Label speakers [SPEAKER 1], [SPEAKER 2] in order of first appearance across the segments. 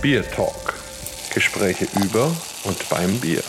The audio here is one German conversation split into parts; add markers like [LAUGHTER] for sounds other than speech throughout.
[SPEAKER 1] Beer Talk. Gespräche über und beim Bier.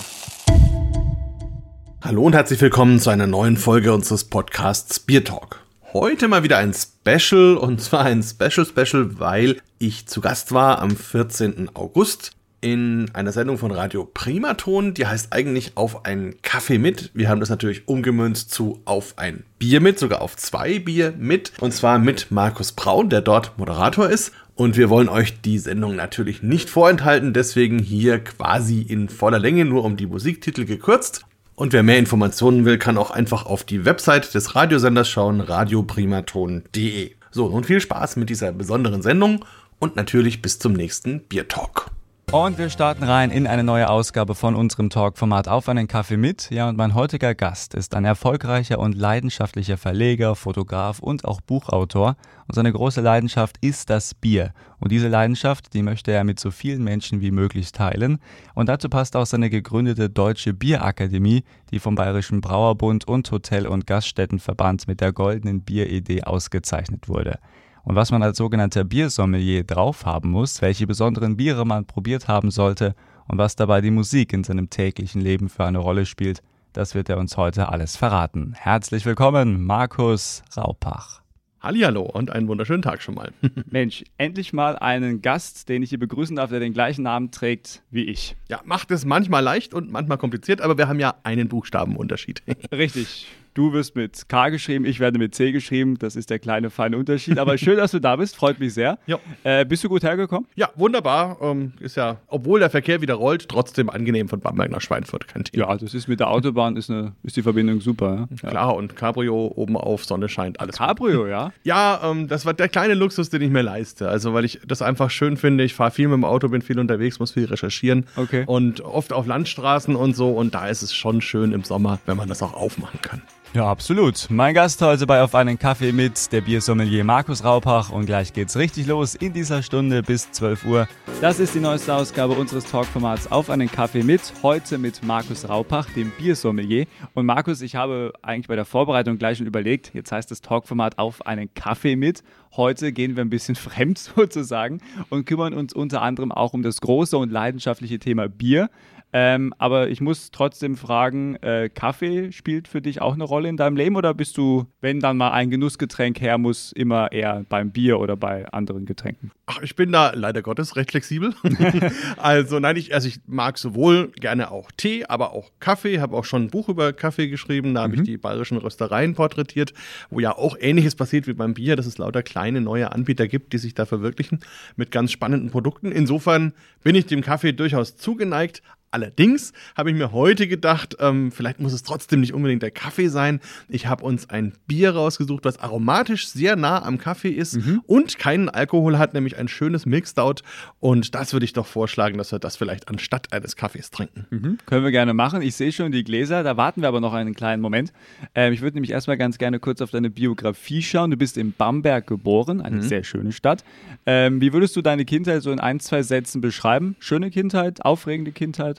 [SPEAKER 2] Hallo und herzlich willkommen zu einer neuen Folge unseres Podcasts Beer Talk. Heute mal wieder ein Special und zwar ein Special Special, weil ich zu Gast war am 14. August in einer Sendung von Radio Primaton, die heißt eigentlich auf einen Kaffee mit. Wir haben das natürlich umgemünzt zu auf ein Bier mit, sogar auf zwei Bier mit. Und zwar mit Markus Braun, der dort Moderator ist. Und wir wollen euch die Sendung natürlich nicht vorenthalten, deswegen hier quasi in voller Länge nur um die Musiktitel gekürzt. Und wer mehr Informationen will, kann auch einfach auf die Website des Radiosenders schauen, radioprimaton.de. So, nun viel Spaß mit dieser besonderen Sendung und natürlich bis zum nächsten Bier Talk.
[SPEAKER 3] Und wir starten rein in eine neue Ausgabe von unserem Talk-Format Auf einen Kaffee mit. Ja, und mein heutiger Gast ist ein erfolgreicher und leidenschaftlicher Verleger, Fotograf und auch Buchautor. Und seine große Leidenschaft ist das Bier. Und diese Leidenschaft, die möchte er mit so vielen Menschen wie möglich teilen. Und dazu passt auch seine gegründete Deutsche Bierakademie, die vom Bayerischen Brauerbund und Hotel- und Gaststättenverband mit der goldenen Bieridee ausgezeichnet wurde und was man als sogenannter Biersommelier drauf haben muss, welche besonderen Biere man probiert haben sollte und was dabei die Musik in seinem täglichen Leben für eine Rolle spielt, das wird er uns heute alles verraten. Herzlich willkommen, Markus Raupach.
[SPEAKER 2] Hallihallo und einen wunderschönen Tag schon mal. [LAUGHS]
[SPEAKER 3] Mensch, endlich mal einen Gast, den ich hier begrüßen darf, der den gleichen Namen trägt wie ich.
[SPEAKER 2] Ja, macht es manchmal leicht und manchmal kompliziert, aber wir haben ja einen Buchstabenunterschied. [LAUGHS]
[SPEAKER 3] Richtig. Du wirst mit K geschrieben, ich werde mit C geschrieben. Das ist der kleine feine Unterschied. Aber schön, dass du da bist. Freut mich sehr. Ja. Äh, bist du gut hergekommen?
[SPEAKER 2] Ja, wunderbar. Ähm, ist ja, obwohl der Verkehr wieder rollt, trotzdem angenehm von Bamberg nach Schweinfurt.
[SPEAKER 3] Kein Thema. Ja, das ist mit der Autobahn ist, eine, ist die Verbindung super.
[SPEAKER 2] Ja? Klar, und Cabrio oben auf, Sonne scheint, alles.
[SPEAKER 3] Cabrio, gut. ja?
[SPEAKER 2] Ja, ähm, das war der kleine Luxus, den ich mir leiste. Also, weil ich das einfach schön finde. Ich fahre viel mit dem Auto, bin viel unterwegs, muss viel recherchieren.
[SPEAKER 3] Okay.
[SPEAKER 2] Und oft auf Landstraßen und so. Und da ist es schon schön im Sommer, wenn man das auch aufmachen kann.
[SPEAKER 3] Ja, absolut. Mein Gast heute bei Auf einen Kaffee mit der Biersommelier Markus Raupach und gleich geht's richtig los in dieser Stunde bis 12 Uhr. Das ist die neueste Ausgabe unseres Talkformats Auf einen Kaffee mit, heute mit Markus Raupach, dem Biersommelier. Und Markus, ich habe eigentlich bei der Vorbereitung gleich schon überlegt, jetzt heißt das Talkformat Auf einen Kaffee mit. Heute gehen wir ein bisschen [LAUGHS] fremd sozusagen und kümmern uns unter anderem auch um das große und leidenschaftliche Thema Bier. Ähm, aber ich muss trotzdem fragen, äh, Kaffee spielt für dich auch eine Rolle in deinem Leben oder bist du, wenn dann mal ein Genussgetränk her muss, immer eher beim Bier oder bei anderen Getränken?
[SPEAKER 2] Ach, ich bin da leider Gottes recht flexibel. [LAUGHS] [LAUGHS] also nein, ich, also ich mag sowohl gerne auch Tee, aber auch Kaffee. Habe auch schon ein Buch über Kaffee geschrieben. Da habe mhm. ich die bayerischen Röstereien porträtiert, wo ja auch Ähnliches passiert wie beim Bier, dass es lauter kleine neue Anbieter gibt, die sich da verwirklichen mit ganz spannenden Produkten. Insofern bin ich dem Kaffee durchaus zugeneigt, Allerdings habe ich mir heute gedacht, ähm, vielleicht muss es trotzdem nicht unbedingt der Kaffee sein. Ich habe uns ein Bier rausgesucht, was aromatisch sehr nah am Kaffee ist mhm. und keinen Alkohol hat, nämlich ein schönes Milk Stout. Und das würde ich doch vorschlagen, dass wir das vielleicht anstatt eines Kaffees trinken.
[SPEAKER 3] Mhm. Können wir gerne machen. Ich sehe schon die Gläser, da warten wir aber noch einen kleinen Moment. Ähm, ich würde nämlich erstmal ganz gerne kurz auf deine Biografie schauen. Du bist in Bamberg geboren, eine mhm. sehr schöne Stadt. Ähm, wie würdest du deine Kindheit so in ein, zwei Sätzen beschreiben? Schöne Kindheit, aufregende Kindheit?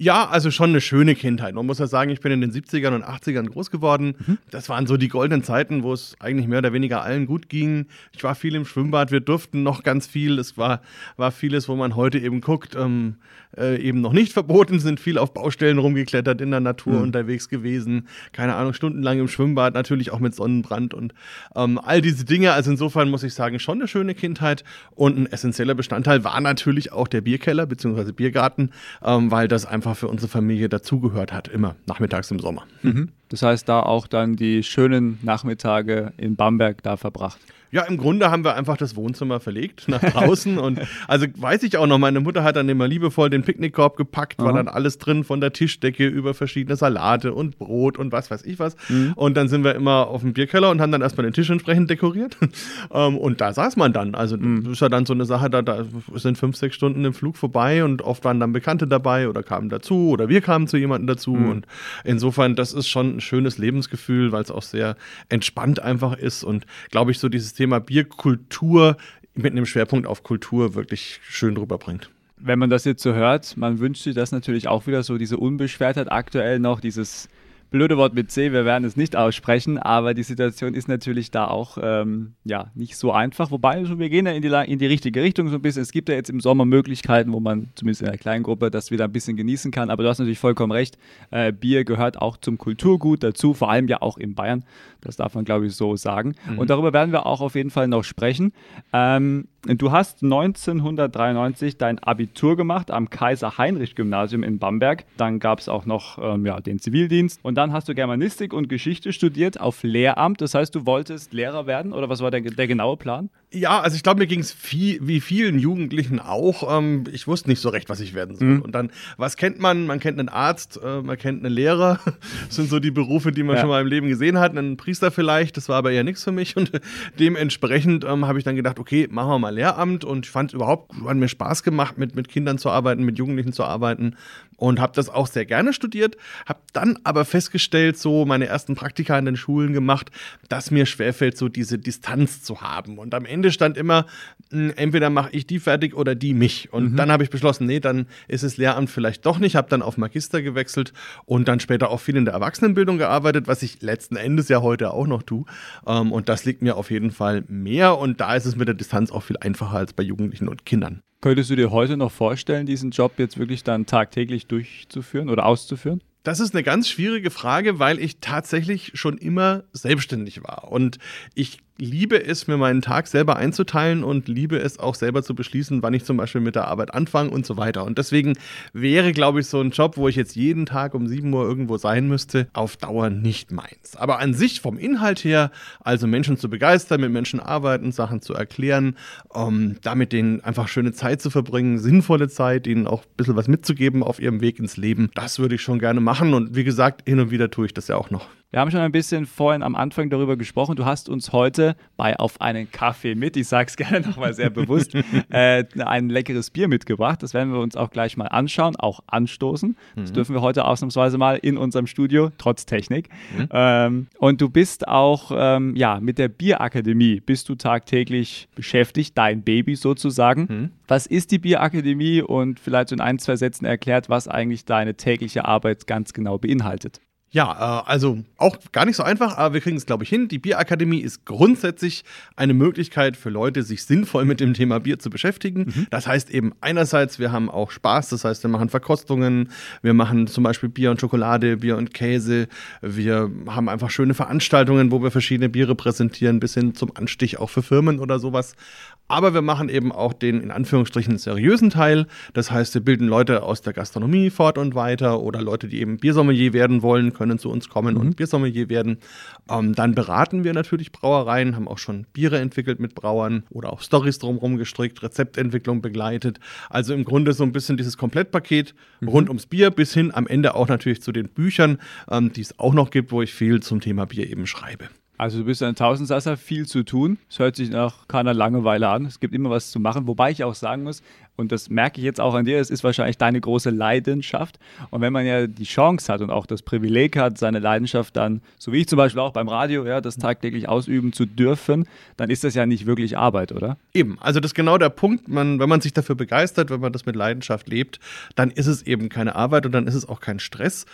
[SPEAKER 2] Ja, also schon eine schöne Kindheit. Man muss ja sagen, ich bin in den 70ern und 80ern groß geworden. Mhm. Das waren so die goldenen Zeiten, wo es eigentlich mehr oder weniger allen gut ging. Ich war viel im Schwimmbad, wir durften noch ganz viel. Es war, war vieles, wo man heute eben guckt, ähm, äh, eben noch nicht verboten, sind viel auf Baustellen rumgeklettert, in der Natur mhm. unterwegs gewesen. Keine Ahnung, stundenlang im Schwimmbad, natürlich auch mit Sonnenbrand und ähm, all diese Dinge. Also insofern muss ich sagen, schon eine schöne Kindheit. Und ein essentieller Bestandteil war natürlich auch der Bierkeller bzw. Biergarten, ähm, weil das einfach einfach für unsere Familie dazugehört hat, immer nachmittags im Sommer.
[SPEAKER 3] Mhm. Das heißt, da auch dann die schönen Nachmittage in Bamberg da verbracht.
[SPEAKER 2] Ja, im Grunde haben wir einfach das Wohnzimmer verlegt nach draußen. und also weiß ich auch noch, meine Mutter hat dann immer liebevoll den Picknickkorb gepackt, Aha. war dann alles drin, von der Tischdecke über verschiedene Salate und Brot und was weiß ich was. Mhm. Und dann sind wir immer auf dem Bierkeller und haben dann erstmal den Tisch entsprechend dekoriert. [LAUGHS] Ähm, und da saß man dann. Also mhm. ist ja dann so eine Sache, da, da sind fünf, sechs Stunden im Flug vorbei und oft waren dann Bekannte dabei oder kamen dazu oder wir kamen zu jemandem dazu. Mhm. Und insofern, das ist schon ein schönes Lebensgefühl, weil es auch sehr entspannt einfach ist und glaube ich, so dieses Thema Bierkultur mit einem Schwerpunkt auf Kultur wirklich schön rüberbringt.
[SPEAKER 3] Wenn man das jetzt so hört, man wünscht sich das natürlich auch wieder so, diese Unbeschwertheit aktuell noch, dieses blöde Wort mit C, wir werden es nicht aussprechen, aber die Situation ist natürlich da auch ähm, ja, nicht so einfach. Wobei, wir gehen ja in die, in die richtige Richtung so ein bisschen. Es gibt ja jetzt im Sommer Möglichkeiten, wo man zumindest in einer kleinen Gruppe das wieder ein bisschen genießen kann. Aber du hast natürlich vollkommen recht, äh, Bier gehört auch zum Kulturgut dazu, vor allem ja auch in Bayern. Das darf man, glaube ich, so sagen. Mhm. Und darüber werden wir auch auf jeden Fall noch sprechen. Ähm, Du hast 1993 dein Abitur gemacht am Kaiser-Heinrich-Gymnasium in Bamberg. Dann gab es auch noch ähm, ja, den Zivildienst. Und dann hast du Germanistik und Geschichte studiert auf Lehramt. Das heißt, du wolltest Lehrer werden oder was war der, der genaue Plan?
[SPEAKER 2] Ja, also ich glaube, mir ging es viel, wie vielen Jugendlichen auch. Ähm, ich wusste nicht so recht, was ich werden soll. Mhm. Und dann, was kennt man? Man kennt einen Arzt, äh, man kennt einen Lehrer. Das [LAUGHS] sind so die Berufe, die man ja. schon mal im Leben gesehen hat. Einen Priester vielleicht, das war aber eher nichts für mich. Und [LAUGHS] dementsprechend ähm, habe ich dann gedacht, okay, machen wir mal Lehramt. Und ich fand es überhaupt, hat mir Spaß gemacht, mit, mit Kindern zu arbeiten, mit Jugendlichen zu arbeiten. Und habe das auch sehr gerne studiert. Habe dann aber festgestellt, so meine ersten Praktika in den Schulen gemacht, dass mir schwerfällt, so diese Distanz zu haben. Und am Ende stand immer, hm, entweder mache ich die fertig oder die mich. Und mhm. dann habe ich beschlossen, nee, dann ist es Lehramt vielleicht doch nicht. Habe dann auf Magister gewechselt und dann später auch viel in der Erwachsenenbildung gearbeitet, was ich letzten Endes ja heute auch noch tue. Ähm, und das liegt mir auf jeden Fall mehr. Und da ist es mit der Distanz auch viel einfacher als bei Jugendlichen und Kindern.
[SPEAKER 3] Könntest du dir heute noch vorstellen, diesen Job jetzt wirklich dann tagtäglich durchzuführen oder auszuführen?
[SPEAKER 2] Das ist eine ganz schwierige Frage, weil ich tatsächlich schon immer selbstständig war. Und ich liebe es, mir meinen Tag selber einzuteilen und liebe es auch selber zu beschließen, wann ich zum Beispiel mit der Arbeit anfange und so weiter. Und deswegen wäre, glaube ich, so ein Job, wo ich jetzt jeden Tag um 7 Uhr irgendwo sein müsste, auf Dauer nicht meins. Aber an sich vom Inhalt her, also Menschen zu begeistern, mit Menschen arbeiten, Sachen zu erklären, um, damit denen einfach schöne Zeit zu verbringen, sinnvolle Zeit, ihnen auch ein bisschen was mitzugeben auf ihrem Weg ins Leben, das würde ich schon gerne machen. Und wie gesagt, hin und wieder tue ich das ja auch noch.
[SPEAKER 3] Wir haben schon ein bisschen vorhin am Anfang darüber gesprochen. Du hast uns heute bei Auf einen Kaffee mit, ich sage es [LAUGHS] gerne nochmal sehr bewusst, äh, ein leckeres Bier mitgebracht. Das werden wir uns auch gleich mal anschauen, auch anstoßen. Das mhm. dürfen wir heute ausnahmsweise mal in unserem Studio, trotz Technik. Mhm. Ähm, und du bist auch, ähm, ja, mit der Bierakademie bist du tagtäglich beschäftigt, dein Baby sozusagen. Mhm. Was ist die Bierakademie und vielleicht so in ein, zwei Sätzen erklärt, was eigentlich deine tägliche Arbeit ganz genau beinhaltet?
[SPEAKER 2] Ja, äh, also auch gar nicht so einfach, aber wir kriegen es, glaube ich, hin. Die Bierakademie ist grundsätzlich eine Möglichkeit für Leute, sich sinnvoll mit dem Thema Bier zu beschäftigen. Mhm. Das heißt eben einerseits, wir haben auch Spaß, das heißt, wir machen Verkostungen, wir machen zum Beispiel Bier und Schokolade, Bier und Käse, wir haben einfach schöne Veranstaltungen, wo wir verschiedene Biere präsentieren, bis hin zum Anstich auch für Firmen oder sowas. Aber wir machen eben auch den in Anführungsstrichen seriösen Teil. Das heißt, wir bilden Leute aus der Gastronomie fort und weiter oder Leute, die eben Biersommelier werden wollen, können zu uns kommen mhm. und Biersommelier werden. Ähm, dann beraten wir natürlich Brauereien, haben auch schon Biere entwickelt mit Brauern oder auch Stories drumherum gestrickt, Rezeptentwicklung begleitet. Also im Grunde so ein bisschen dieses Komplettpaket mhm. rund ums Bier bis hin am Ende auch natürlich zu den Büchern, ähm, die es auch noch gibt, wo ich viel zum Thema Bier eben schreibe.
[SPEAKER 3] Also du bist ein Tausendsasser, viel zu tun. Es hört sich nach keiner Langeweile an. Es gibt immer was zu machen. Wobei ich auch sagen muss, und das merke ich jetzt auch an dir, es ist wahrscheinlich deine große Leidenschaft. Und wenn man ja die Chance hat und auch das Privileg hat, seine Leidenschaft dann, so wie ich zum Beispiel auch beim Radio, ja, das tagtäglich ausüben zu dürfen, dann ist das ja nicht wirklich Arbeit, oder?
[SPEAKER 2] Eben, also das ist genau der Punkt. Man, wenn man sich dafür begeistert, wenn man das mit Leidenschaft lebt, dann ist es eben keine Arbeit und dann ist es auch kein Stress.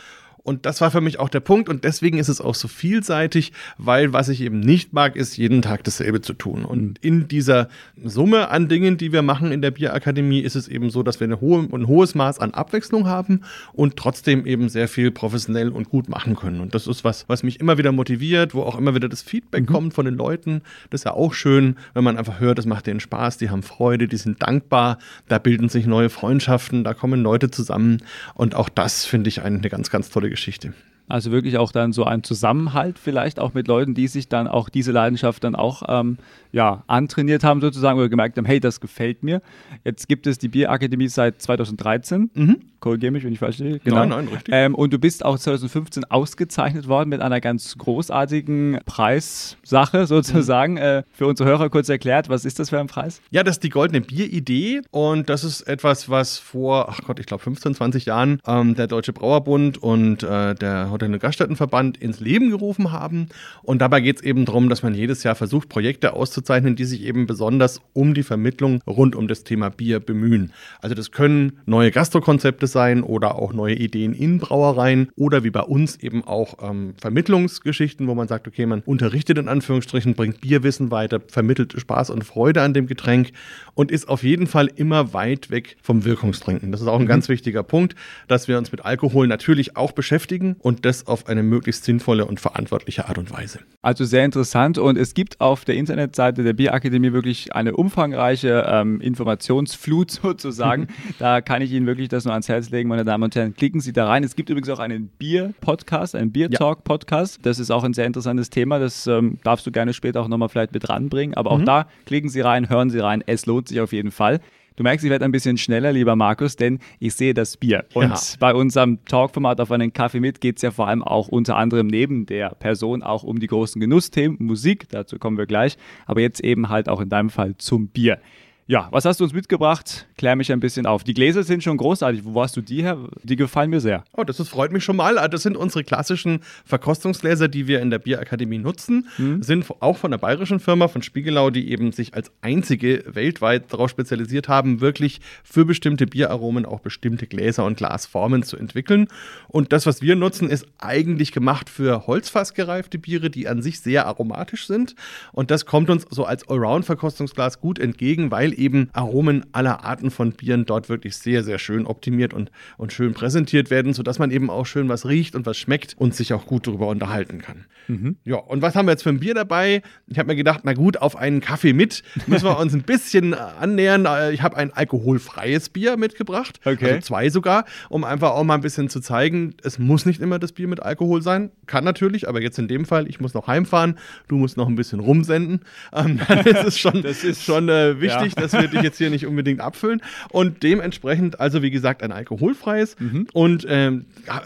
[SPEAKER 2] Und das war für mich auch der Punkt und deswegen ist es auch so vielseitig, weil was ich eben nicht mag, ist jeden Tag dasselbe zu tun. Und in dieser Summe an Dingen, die wir machen in der Bierakademie, ist es eben so, dass wir hohe, ein hohes Maß an Abwechslung haben und trotzdem eben sehr viel professionell und gut machen können. Und das ist was, was mich immer wieder motiviert, wo auch immer wieder das Feedback mhm. kommt von den Leuten. Das ist ja auch schön, wenn man einfach hört, das macht denen Spaß, die haben Freude, die sind dankbar, da bilden sich neue Freundschaften, da kommen Leute zusammen. Und auch das finde ich eine ganz, ganz tolle Geschichte.
[SPEAKER 3] Also wirklich auch dann so ein Zusammenhalt vielleicht auch mit Leuten, die sich dann auch diese Leidenschaft dann auch ähm, ja, antrainiert haben sozusagen oder gemerkt haben, hey, das gefällt mir. Jetzt gibt es die Bierakademie seit 2013. Mhm. Korrigiere mich, wenn ich falsch liege.
[SPEAKER 2] Genau. Nein, nein, richtig.
[SPEAKER 3] Ähm, und du bist auch 2015 ausgezeichnet worden mit einer ganz großartigen Preissache sozusagen. Mhm. Äh, für unsere Hörer kurz erklärt, was ist das für ein Preis?
[SPEAKER 2] Ja, das ist die Goldene Bieridee und das ist etwas, was vor, ach Gott, ich glaube 15, 20 Jahren ähm, der Deutsche Brauerbund und äh, der Hotel- und Gaststättenverband ins Leben gerufen haben. Und dabei geht es eben darum, dass man jedes Jahr versucht, Projekte auszuzeichnen, die sich eben besonders um die Vermittlung rund um das Thema Bier bemühen. Also das können neue Gastrokonzepte sein oder auch neue Ideen in Brauereien oder wie bei uns eben auch ähm, Vermittlungsgeschichten, wo man sagt, okay, man unterrichtet in Anführungsstrichen, bringt Bierwissen weiter, vermittelt Spaß und Freude an dem Getränk und ist auf jeden Fall immer weit weg vom Wirkungstrinken. Das ist auch ein mhm. ganz wichtiger Punkt, dass wir uns mit Alkohol natürlich auch beschäftigen und das auf eine möglichst sinnvolle und verantwortliche Art und Weise.
[SPEAKER 3] Also sehr interessant und es gibt auf der Internetseite der Bierakademie wirklich eine umfangreiche ähm, Informationsflut [LAUGHS] sozusagen. [LAUGHS] da kann ich Ihnen wirklich das nur ans Herz legen, meine Damen und Herren. Klicken Sie da rein. Es gibt übrigens auch einen Bier-Podcast, einen Bier-Talk-Podcast. Das ist auch ein sehr interessantes Thema. Das ähm, darfst du gerne später auch nochmal vielleicht mit ranbringen. Aber auch mhm. da klicken Sie rein, hören Sie rein. Es lohnt sich auf jeden Fall. Du merkst, ich werde ein bisschen schneller, lieber Markus, denn ich sehe das Bier. Und ja. bei unserem Talkformat auf einen Kaffee mit geht es ja vor allem auch unter anderem neben der Person auch um die großen Genussthemen, Musik, dazu kommen wir gleich, aber jetzt eben halt auch in deinem Fall zum Bier. Ja, was hast du uns mitgebracht? Klär mich ein bisschen auf. Die Gläser sind schon großartig. Wo hast du die her? Die gefallen mir sehr.
[SPEAKER 2] Oh, das ist, freut mich schon mal. Das sind unsere klassischen Verkostungsgläser, die wir in der Bierakademie nutzen. Mhm. Sind auch von der bayerischen Firma, von Spiegelau, die eben sich als einzige weltweit darauf spezialisiert haben, wirklich für bestimmte Bieraromen auch bestimmte Gläser und Glasformen zu entwickeln. Und das, was wir nutzen, ist eigentlich gemacht für holzfassgereifte Biere, die an sich sehr aromatisch sind. Und das kommt uns so als Allround-Verkostungsglas gut entgegen, weil eben Aromen aller Arten von Bieren dort wirklich sehr, sehr schön optimiert und, und schön präsentiert werden, sodass man eben auch schön was riecht und was schmeckt und sich auch gut darüber unterhalten kann. Mhm. Ja, und was haben wir jetzt für ein Bier dabei? Ich habe mir gedacht, na gut, auf einen Kaffee mit müssen wir uns ein bisschen äh, annähern. Äh, ich habe ein alkoholfreies Bier mitgebracht, okay. also zwei sogar, um einfach auch mal ein bisschen zu zeigen, es muss nicht immer das Bier mit Alkohol sein. Kann natürlich, aber jetzt in dem Fall, ich muss noch heimfahren, du musst noch ein bisschen rumsenden. Ähm, [LAUGHS] dann ist schon, das ist, schon äh, wichtig, ja das wird dich jetzt hier nicht unbedingt abfüllen. Und dementsprechend, also wie gesagt, ein alkoholfreies. Mhm. Und ähm,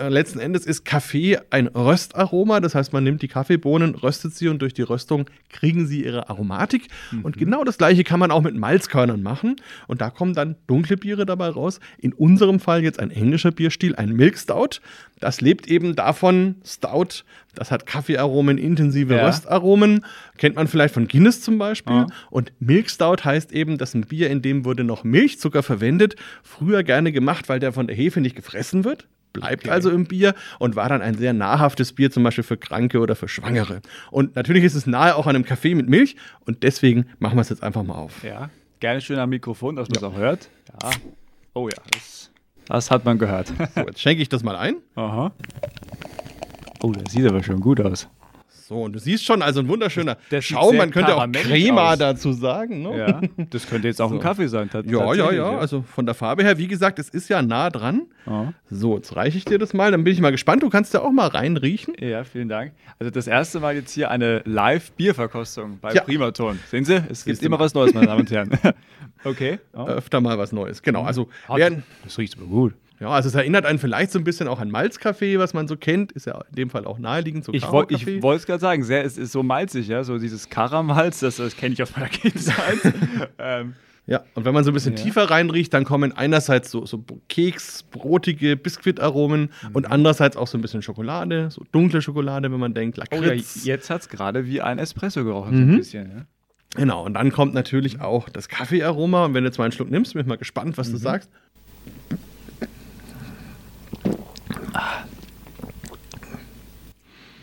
[SPEAKER 2] letzten Endes ist Kaffee ein Röstaroma. Das heißt, man nimmt die Kaffeebohnen, röstet sie und durch die Röstung kriegen sie ihre Aromatik. Mhm. Und genau das gleiche kann man auch mit Malzkörnern machen. Und da kommen dann dunkle Biere dabei raus. In unserem Fall jetzt ein englischer Bierstil, ein Milk Stout. Das lebt eben davon, Stout, das hat Kaffeearomen, intensive ja. Röstaromen. Kennt man vielleicht von Guinness zum Beispiel. Ja. Und Milk Stout heißt eben, dass ein Bier, in dem wurde noch Milchzucker verwendet. Früher gerne gemacht, weil der von der Hefe nicht gefressen wird bleibt okay. also im Bier und war dann ein sehr nahrhaftes Bier, zum Beispiel für Kranke oder für Schwangere. Und natürlich ist es nahe auch an einem Kaffee mit Milch und deswegen machen wir es jetzt einfach mal auf.
[SPEAKER 3] Ja, gerne schön am Mikrofon, dass man es ja. auch hört. Ja. Oh ja, das, das hat man gehört.
[SPEAKER 2] So, jetzt schenke ich das mal ein. Aha.
[SPEAKER 3] Oh, das sieht aber schon gut aus.
[SPEAKER 2] So, und du siehst schon, also ein wunderschöner das Schaum, man könnte auch Crema aus. dazu sagen. Ne?
[SPEAKER 3] Ja, das könnte jetzt auch so. ein Kaffee sein.
[SPEAKER 2] Ja, ja, ja, also von der Farbe her, wie gesagt, es ist ja nah dran. Oh. So, jetzt reiche ich dir das mal, dann bin ich mal gespannt. Du kannst ja auch mal reinriechen.
[SPEAKER 3] Ja, vielen Dank. Also das erste Mal jetzt hier eine Live-Bierverkostung bei ja. Primaton. Sehen Sie, es gibt immer was Neues, meine Damen und Herren. [LAUGHS]
[SPEAKER 2] okay. Oh. Öfter mal was Neues, genau. Also,
[SPEAKER 3] das riecht aber gut.
[SPEAKER 2] Ja, also es erinnert einen vielleicht so ein bisschen auch an Malzkaffee, was man so kennt. Ist ja in dem Fall auch naheliegend. So
[SPEAKER 3] ich wollte es gerade sagen, sehr, es ist so malzig, ja, so dieses Karamalz, das, das kenne ich aus meiner [LAUGHS] Kindheit.
[SPEAKER 2] ähm, ja, und wenn man so ein bisschen ja. tiefer reinriecht, dann kommen einerseits so, so Keks, brotige Biskuitaromen mhm. und andererseits auch so ein bisschen Schokolade, so dunkle Schokolade, wenn man denkt,
[SPEAKER 3] Lakritz. Oh ja, jetzt hat es gerade wie ein Espresso gerochen, mhm. so ein bisschen, ja.
[SPEAKER 2] Genau, und dann kommt natürlich auch das Kaffeearoma. Und wenn du jetzt mal einen Schluck nimmst, bin ich mal gespannt, was mhm. du sagst.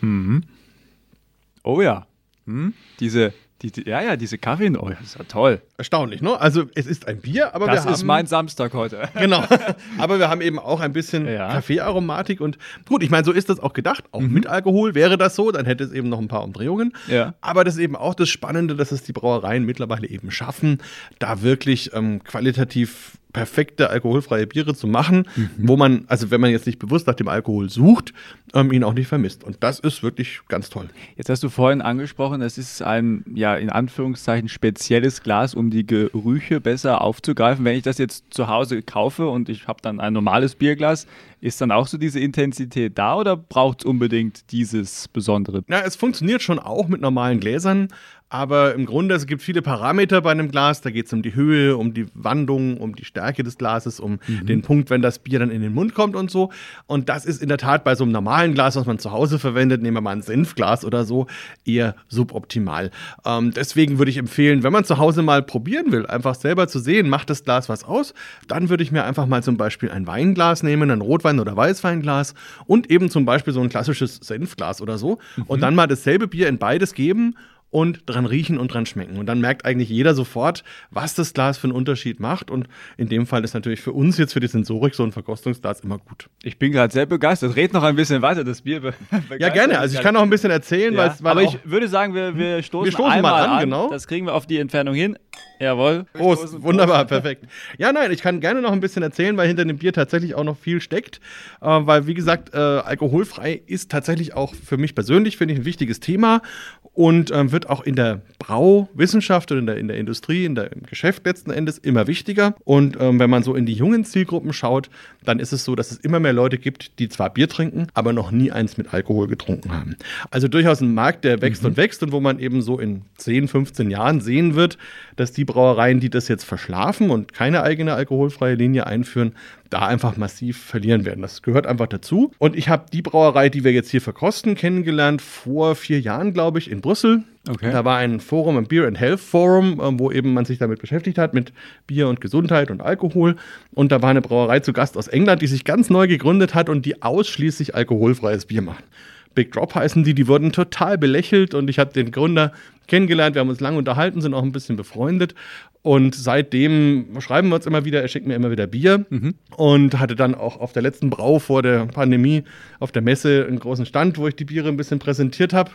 [SPEAKER 3] Mhm. Oh ja. Hm? Diese, die, die, ja, ja, diese Kaffee, oh, das ist ja toll.
[SPEAKER 2] Erstaunlich, ne? Also es ist ein Bier, aber
[SPEAKER 3] das
[SPEAKER 2] wir haben...
[SPEAKER 3] Das ist mein Samstag heute. [LAUGHS]
[SPEAKER 2] genau. [LAUGHS] Aber wir haben eben auch ein bisschen ja. Kaffeearomatik und gut, ich meine, so ist das auch gedacht. Auch mhm. mit Alkohol wäre das so, dann hätte es eben noch ein paar Umdrehungen. Ja. Aber das ist eben auch das Spannende, dass es die Brauereien mittlerweile eben schaffen, da wirklich ähm, qualitativ perfekte alkoholfreie Biere zu machen, mhm. wo man, also wenn man jetzt nicht bewusst nach dem Alkohol sucht, ähm, ihn auch nicht vermisst. Und das ist wirklich ganz toll.
[SPEAKER 3] Jetzt hast du vorhin angesprochen, das ist ein, ja, in Anführungszeichen spezielles Glas, um die Gerüche besser aufzugreifen. Wenn ich das jetzt zu Hause kaufe und ich habe dann ein normales Bierglas, Ist dann auch so diese Intensität da oder braucht es unbedingt dieses Besondere?
[SPEAKER 2] Ja, es funktioniert schon auch mit normalen Gläsern, aber im Grunde, es gibt viele Parameter bei einem Glas. Da geht es um die Höhe, um die Wandung, um die Stärke des Glases, um mhm. den Punkt, wenn das Bier dann in den Mund kommt und so. Und das ist in der Tat bei so einem normalen Glas, was man zu Hause verwendet, nehmen wir mal ein Senfglas oder so, eher suboptimal. Ähm, deswegen würde ich empfehlen, wenn man zu Hause mal probieren will, einfach selber zu sehen, macht das Glas was aus, dann würde ich mir einfach mal zum Beispiel ein Weinglas nehmen, ein Rotwein- oder Weißweinglas und eben zum Beispiel so ein klassisches Senfglas oder so mhm. und dann mal dasselbe Bier in beides geben und dran riechen und dran schmecken. Und dann merkt eigentlich jeder sofort, was das Glas für einen Unterschied macht. Und in dem Fall ist natürlich für uns jetzt für die Sensorik so ein Verkostungsglas immer gut.
[SPEAKER 3] Ich bin gerade sehr begeistert. Red noch ein bisschen weiter, das Bier. [LAUGHS]
[SPEAKER 2] ja, gerne. Also ich kann noch ein bisschen erzählen, ja. weil
[SPEAKER 3] Aber ich würde sagen, wir, wir stoßen, wir stoßen mal an, an. Genau. Das kriegen wir auf die Entfernung hin. Jawohl.
[SPEAKER 2] Prost, wunderbar, perfekt. Ja, nein, ich kann gerne noch ein bisschen erzählen, weil hinter dem Bier tatsächlich auch noch viel steckt. Äh, weil, wie gesagt, äh, alkoholfrei ist tatsächlich auch für mich persönlich, finde ich, ein wichtiges Thema und ähm, wird auch in der Brauwissenschaft und in der, in der Industrie, in der, im Geschäft letzten Endes immer wichtiger. Und ähm, wenn man so in die jungen Zielgruppen schaut, dann ist es so, dass es immer mehr Leute gibt, die zwar Bier trinken, aber noch nie eins mit Alkohol getrunken haben. Also durchaus ein Markt, der wächst mhm. und wächst und wo man eben so in 10, 15 Jahren sehen wird, dass die Brauereien, die das jetzt verschlafen und keine eigene alkoholfreie Linie einführen, da einfach massiv verlieren werden. Das gehört einfach dazu. Und ich habe die Brauerei, die wir jetzt hier verkosten, kennengelernt vor vier Jahren, glaube ich, in Brüssel. Okay. Da war ein Forum, ein Beer and Health Forum, ähm, wo eben man sich damit beschäftigt hat, mit Bier und Gesundheit und Alkohol. Und da war eine Brauerei zu Gast aus England, die sich ganz neu gegründet hat und die ausschließlich alkoholfreies Bier macht. Big Drop heißen die, die wurden total belächelt und ich habe den Gründer kennengelernt, wir haben uns lange unterhalten, sind auch ein bisschen befreundet und seitdem schreiben wir uns immer wieder, er schickt mir immer wieder Bier mhm. und hatte dann auch auf der letzten Brau vor der Pandemie auf der Messe einen großen Stand, wo ich die Biere ein bisschen präsentiert habe.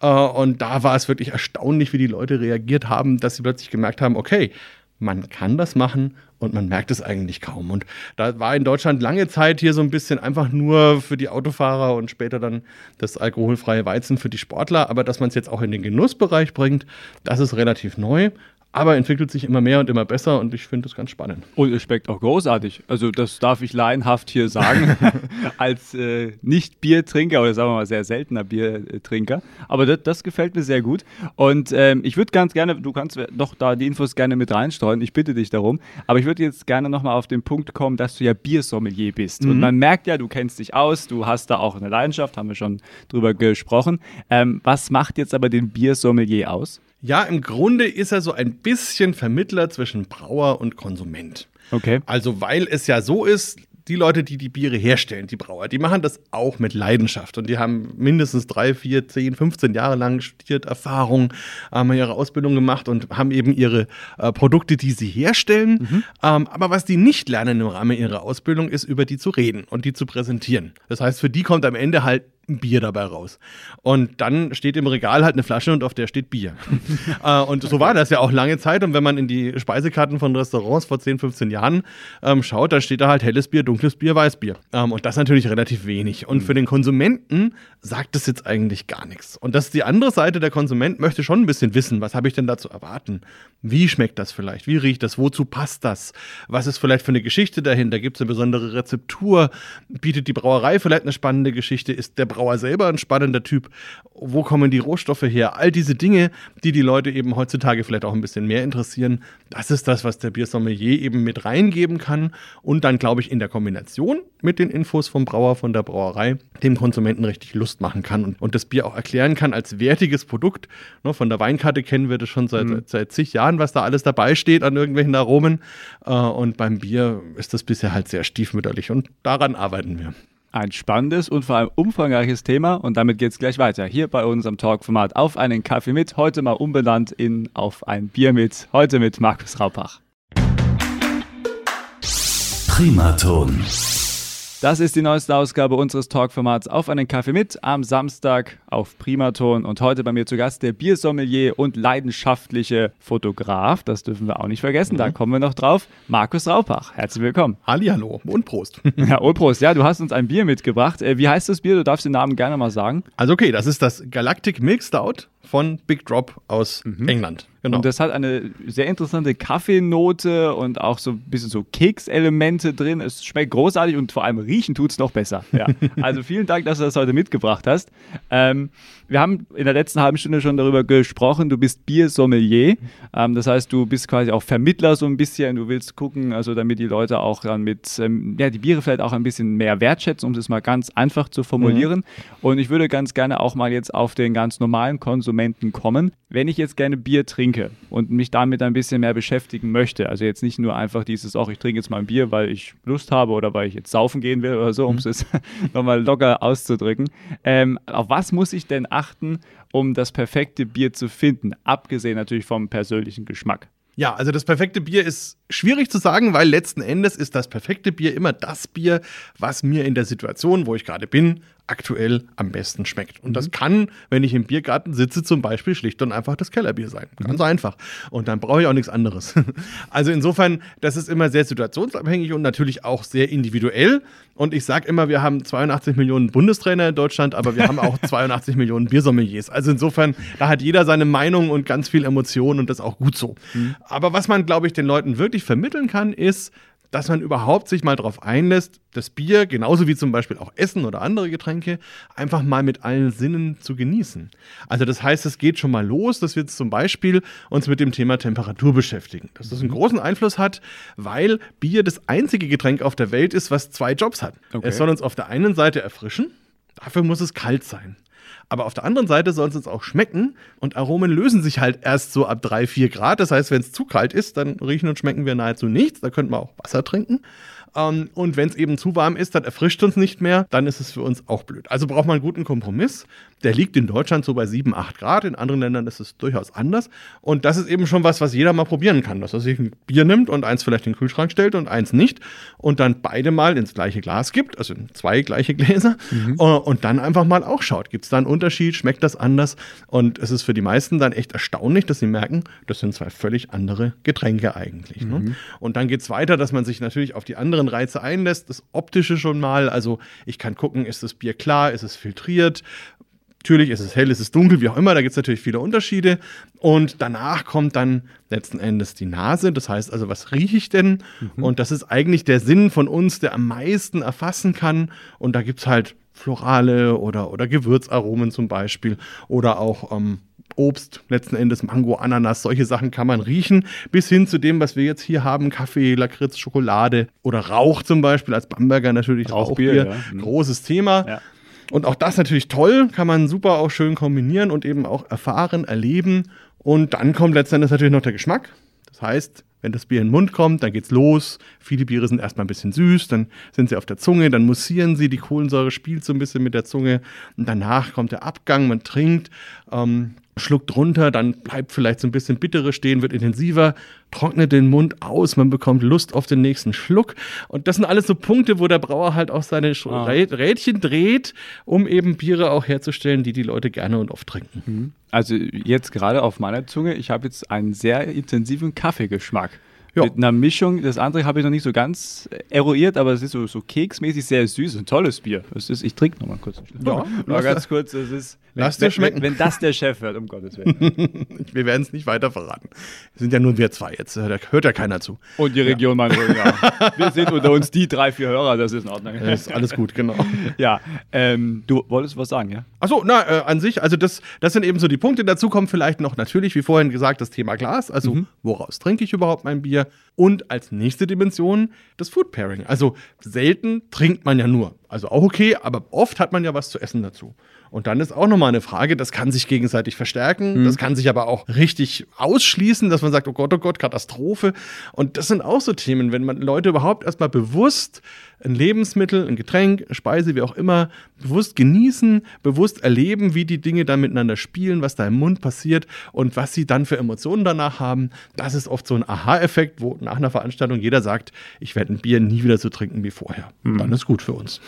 [SPEAKER 2] Äh, und da war es wirklich erstaunlich, wie die Leute reagiert haben, dass sie plötzlich gemerkt haben, okay, man kann das machen und man merkt es eigentlich kaum. Und da war in Deutschland lange Zeit hier so ein bisschen einfach nur für die Autofahrer und später dann das alkoholfreie Weizen für die Sportler. Aber dass man es jetzt auch in den Genussbereich bringt, das ist relativ neu aber entwickelt sich immer mehr und immer besser und ich finde das ganz spannend.
[SPEAKER 3] Und es schmeckt auch großartig. Also das darf ich laienhaft hier sagen, [LAUGHS] als äh, Nicht-Biertrinker oder sagen wir mal sehr seltener Biertrinker. Aber das, das gefällt mir sehr gut. Und ähm, ich würde ganz gerne, du kannst doch da die Infos gerne mit reinstreuen, ich bitte dich darum. Aber ich würde jetzt gerne nochmal auf den Punkt kommen, dass du ja Biersommelier bist. Mhm. Und man merkt ja, du kennst dich aus, du hast da auch eine Leidenschaft, haben wir schon drüber gesprochen. Ähm, was macht jetzt aber den Biersommelier aus?
[SPEAKER 2] Ja, im Grunde ist er so ein bisschen Vermittler zwischen Brauer und Konsument.
[SPEAKER 3] Okay.
[SPEAKER 2] Also, weil es ja so ist, die Leute, die die Biere herstellen, die Brauer, die machen das auch mit Leidenschaft und die haben mindestens drei, vier, zehn, 15 Jahre lang studiert, Erfahrung, haben ihre Ausbildung gemacht und haben eben ihre äh, Produkte, die sie herstellen. Mhm. Ähm, aber was die nicht lernen im Rahmen ihrer Ausbildung, ist über die zu reden und die zu präsentieren. Das heißt, für die kommt am Ende halt ein Bier dabei raus. Und dann steht im Regal halt eine Flasche und auf der steht Bier. [LAUGHS] äh, und so war das ja auch lange Zeit. Und wenn man in die Speisekarten von Restaurants vor 10, 15 Jahren ähm, schaut, da steht da halt helles Bier, dunkles Bier, Weißbier. Ähm, und das natürlich relativ wenig. Und mhm. für den Konsumenten sagt das jetzt eigentlich gar nichts. Und das ist die andere Seite. Der Konsument möchte schon ein bisschen wissen, was habe ich denn da zu erwarten? Wie schmeckt das vielleicht? Wie riecht das? Wozu passt das? Was ist vielleicht für eine Geschichte dahinter? Gibt es eine besondere Rezeptur? Bietet die Brauerei vielleicht eine spannende Geschichte? Ist der Brauer selber ein spannender Typ? Wo kommen die Rohstoffe her? All diese Dinge, die die Leute eben heutzutage vielleicht auch ein bisschen mehr interessieren, das ist das, was der Biersommelier eben mit reingeben kann und dann, glaube ich, in der Kombination mit den Infos vom Brauer, von der Brauerei, dem Konsumenten richtig Lust machen kann und, und das Bier auch erklären kann als wertiges Produkt. Ne, von der Weinkarte kennen wir das schon seit, mhm. seit zig Jahren, was da alles dabei steht an irgendwelchen Aromen. Äh, und beim Bier ist das bisher halt sehr stiefmütterlich und daran arbeiten wir.
[SPEAKER 3] Ein spannendes und vor allem umfangreiches Thema und damit geht es gleich weiter. Hier bei unserem Talkformat auf einen Kaffee mit, heute mal umbenannt in auf ein Bier mit, heute mit Markus Raupach.
[SPEAKER 4] Primaton.
[SPEAKER 3] Das ist die neueste Ausgabe unseres Talkformats auf einen Kaffee mit am Samstag auf Primaton und heute bei mir zu Gast der Biersommelier und leidenschaftliche Fotograf. Das dürfen wir auch nicht vergessen, mhm. da kommen wir noch drauf. Markus Raupach, herzlich willkommen.
[SPEAKER 2] Hallo und Prost. [LAUGHS]
[SPEAKER 3] Ja, und Prost. Ja, du hast uns ein Bier mitgebracht. Äh, wie heißt das Bier? Du darfst den Namen gerne mal sagen.
[SPEAKER 2] Also okay, das ist das Galactic Milk Stout von Big Drop aus mhm. England.
[SPEAKER 3] Genau. Und das hat eine sehr interessante Kaffeenote und auch so ein bisschen so Kekselemente drin. Es schmeckt großartig und vor allem riechen tut es noch besser. Ja. [LAUGHS] also vielen Dank, dass du das heute mitgebracht hast. Ähm, wir haben in der letzten halben Stunde schon darüber gesprochen, du bist Biersommelier. Ähm, das heißt, du bist quasi auch Vermittler so ein bisschen. Du willst gucken, also damit die Leute auch dann mit, ähm, ja, die Biere vielleicht auch ein bisschen mehr wertschätzen, um das mal ganz einfach zu formulieren. Mhm. Und ich würde ganz gerne auch mal jetzt auf den ganz normalen Konsumenten kommen. Wenn ich jetzt gerne Bier trinke und mich damit ein bisschen mehr beschäftigen möchte, also jetzt nicht nur einfach dieses, auch ich trinke jetzt mal ein Bier, weil ich Lust habe oder weil ich jetzt saufen gehen will oder so, um mhm. es [LAUGHS] nochmal locker auszudrücken. Ähm, auf was muss ich denn achten, um das perfekte Bier zu finden? Abgesehen natürlich vom persönlichen Geschmack.
[SPEAKER 2] Ja, also das perfekte Bier ist schwierig zu sagen, weil letzten Endes ist das perfekte Bier immer das Bier, was mir in der Situation, wo ich gerade bin, aktuell am besten schmeckt. Und mhm. das kann, wenn ich im Biergarten sitze, zum Beispiel schlicht und einfach das Kellerbier sein. Ganz mhm. einfach. Und dann brauche ich auch nichts anderes. [LAUGHS] Also insofern, das ist immer sehr situationsabhängig und natürlich auch sehr individuell. Und ich sage immer, wir haben 82 Millionen Bundestrainer in Deutschland, aber wir haben auch [LAUGHS] 82 Millionen Biersommeliers. Also insofern, da hat jeder seine Meinung und ganz viel Emotion und das ist auch gut so. Mhm. Aber was man, glaube ich, den Leuten wirklich vermitteln kann, ist, dass man überhaupt sich mal darauf einlässt, das Bier, genauso wie zum Beispiel auch Essen oder andere Getränke, einfach mal mit allen Sinnen zu genießen. Also das heißt, es geht schon mal los, dass wir zum Beispiel uns mit dem Thema Temperatur beschäftigen. Dass das einen mhm. großen Einfluss hat, weil Bier das einzige Getränk auf der Welt ist, was zwei Jobs hat. Okay. Es soll uns auf der einen Seite erfrischen, dafür muss es kalt sein. Aber auf der anderen Seite soll es uns auch schmecken und Aromen lösen sich halt erst so ab 3, 4 Grad. Das heißt, wenn es zu kalt ist, dann riechen und schmecken wir nahezu nichts. Da könnten wir auch Wasser trinken. Ähm, und wenn es eben zu warm ist, dann erfrischt uns nicht mehr, dann ist es für uns auch blöd. Also braucht man einen guten Kompromiss. Der liegt in Deutschland so bei 7, 8 Grad. In anderen Ländern ist es durchaus anders. Und das ist eben schon was, was jeder mal probieren kann. Dass er sich ein Bier nimmt und eins vielleicht in den Kühlschrank stellt und eins nicht. Und dann beide mal ins gleiche Glas gibt, also zwei gleiche Gläser. Mhm. Äh, und dann einfach mal auch schaut. Gibt es da einen Unterschied? Schmeckt das anders? Und es ist für die meisten dann echt erstaunlich, dass sie merken, das sind zwei völlig andere Getränke eigentlich. Ne? Mhm. Ne? Und dann geht es weiter, dass man sich natürlich auf die anderen Reize einlässt. Das Optische schon mal. Also ich kann gucken, ist das Bier klar, ist es filtriert, Natürlich ist es hell, ist es dunkel, wie auch immer, da gibt es natürlich viele Unterschiede. Und danach kommt dann letzten Endes die Nase. Das heißt also, was rieche ich denn? Mhm. Und das ist eigentlich der Sinn von uns, der am meisten erfassen kann. Und da gibt es halt Florale oder, oder Gewürzaromen zum Beispiel oder auch ähm, Obst, letzten Endes Mango, Ananas, solche Sachen kann man riechen, bis hin zu dem, was wir jetzt hier haben, Kaffee, Lakritz, Schokolade oder Rauch zum Beispiel, als Bamberger natürlich Rauchbier, Rauchbier ja. Mhm. großes Thema. Ja. Und auch das natürlich toll, kann man super auch schön kombinieren und eben auch erfahren, erleben. Und dann kommt letztendlich natürlich noch der Geschmack. Das heißt, wenn das Bier in den Mund kommt, dann geht's los. Viele Biere sind erstmal ein bisschen süß, dann sind sie auf der Zunge, dann mussieren sie, die Kohlensäure spielt so ein bisschen mit der Zunge und danach kommt der Abgang, man trinkt. Ähm, schluckt runter, dann bleibt vielleicht so ein bisschen bittere stehen, wird intensiver, trocknet den Mund aus, man bekommt Lust auf den nächsten Schluck. Und das sind alles so Punkte, wo der Brauer halt auch seine ah. Rädchen dreht, um eben Biere auch herzustellen, die die Leute gerne und oft trinken. Mhm.
[SPEAKER 3] Also jetzt gerade auf meiner Zunge, ich habe jetzt einen sehr intensiven Kaffeegeschmack ja. mit einer Mischung. Das andere habe ich noch nicht so ganz eruiert, aber es ist so, so keksmäßig sehr süß. Ein tolles Bier. Das ist, ich trinke noch mal kurz.
[SPEAKER 2] Ja,
[SPEAKER 3] mal ganz kurz. Es ist,
[SPEAKER 2] Lass dir schmecken.
[SPEAKER 3] Wenn, wenn, das der Chef hört, um Gottes Willen. [LAUGHS]
[SPEAKER 2] wir werden es nicht weiter verraten. Es sind ja nur wir zwei jetzt. Da hört ja keiner zu.
[SPEAKER 3] Und die Region ja. Mann, ja. Wir sind unter uns die drei, vier Hörer. Das ist in Ordnung.
[SPEAKER 2] Das ist alles gut, genau. [LAUGHS]
[SPEAKER 3] Ja, ähm, du wolltest was sagen, ja?
[SPEAKER 2] Achso, na, äh, an sich, also das, das sind eben so die Punkte. Dazu kommt vielleicht noch natürlich, wie vorhin gesagt, das Thema Glas. Also, mhm. woraus trinke ich überhaupt mein Bier? Und als nächste Dimension das Food Pairing. Also, selten trinkt man ja nur. Also auch okay, aber oft hat man ja was zu essen dazu. Und dann ist auch nochmal eine Frage, das kann sich gegenseitig verstärken, mhm. das kann sich aber auch richtig ausschließen, dass man sagt, oh Gott, oh Gott, Katastrophe. Und das sind auch so Themen, wenn man Leute überhaupt erstmal bewusst ein Lebensmittel, ein Getränk, eine Speise, wie auch immer, bewusst genießen, bewusst erleben, wie die Dinge dann miteinander spielen, was da im Mund passiert und was sie dann für Emotionen danach haben. Das ist oft so ein Aha-Effekt, wo nach einer Veranstaltung jeder sagt, ich werde ein Bier nie wieder so trinken wie vorher. Mhm. Dann ist gut für uns.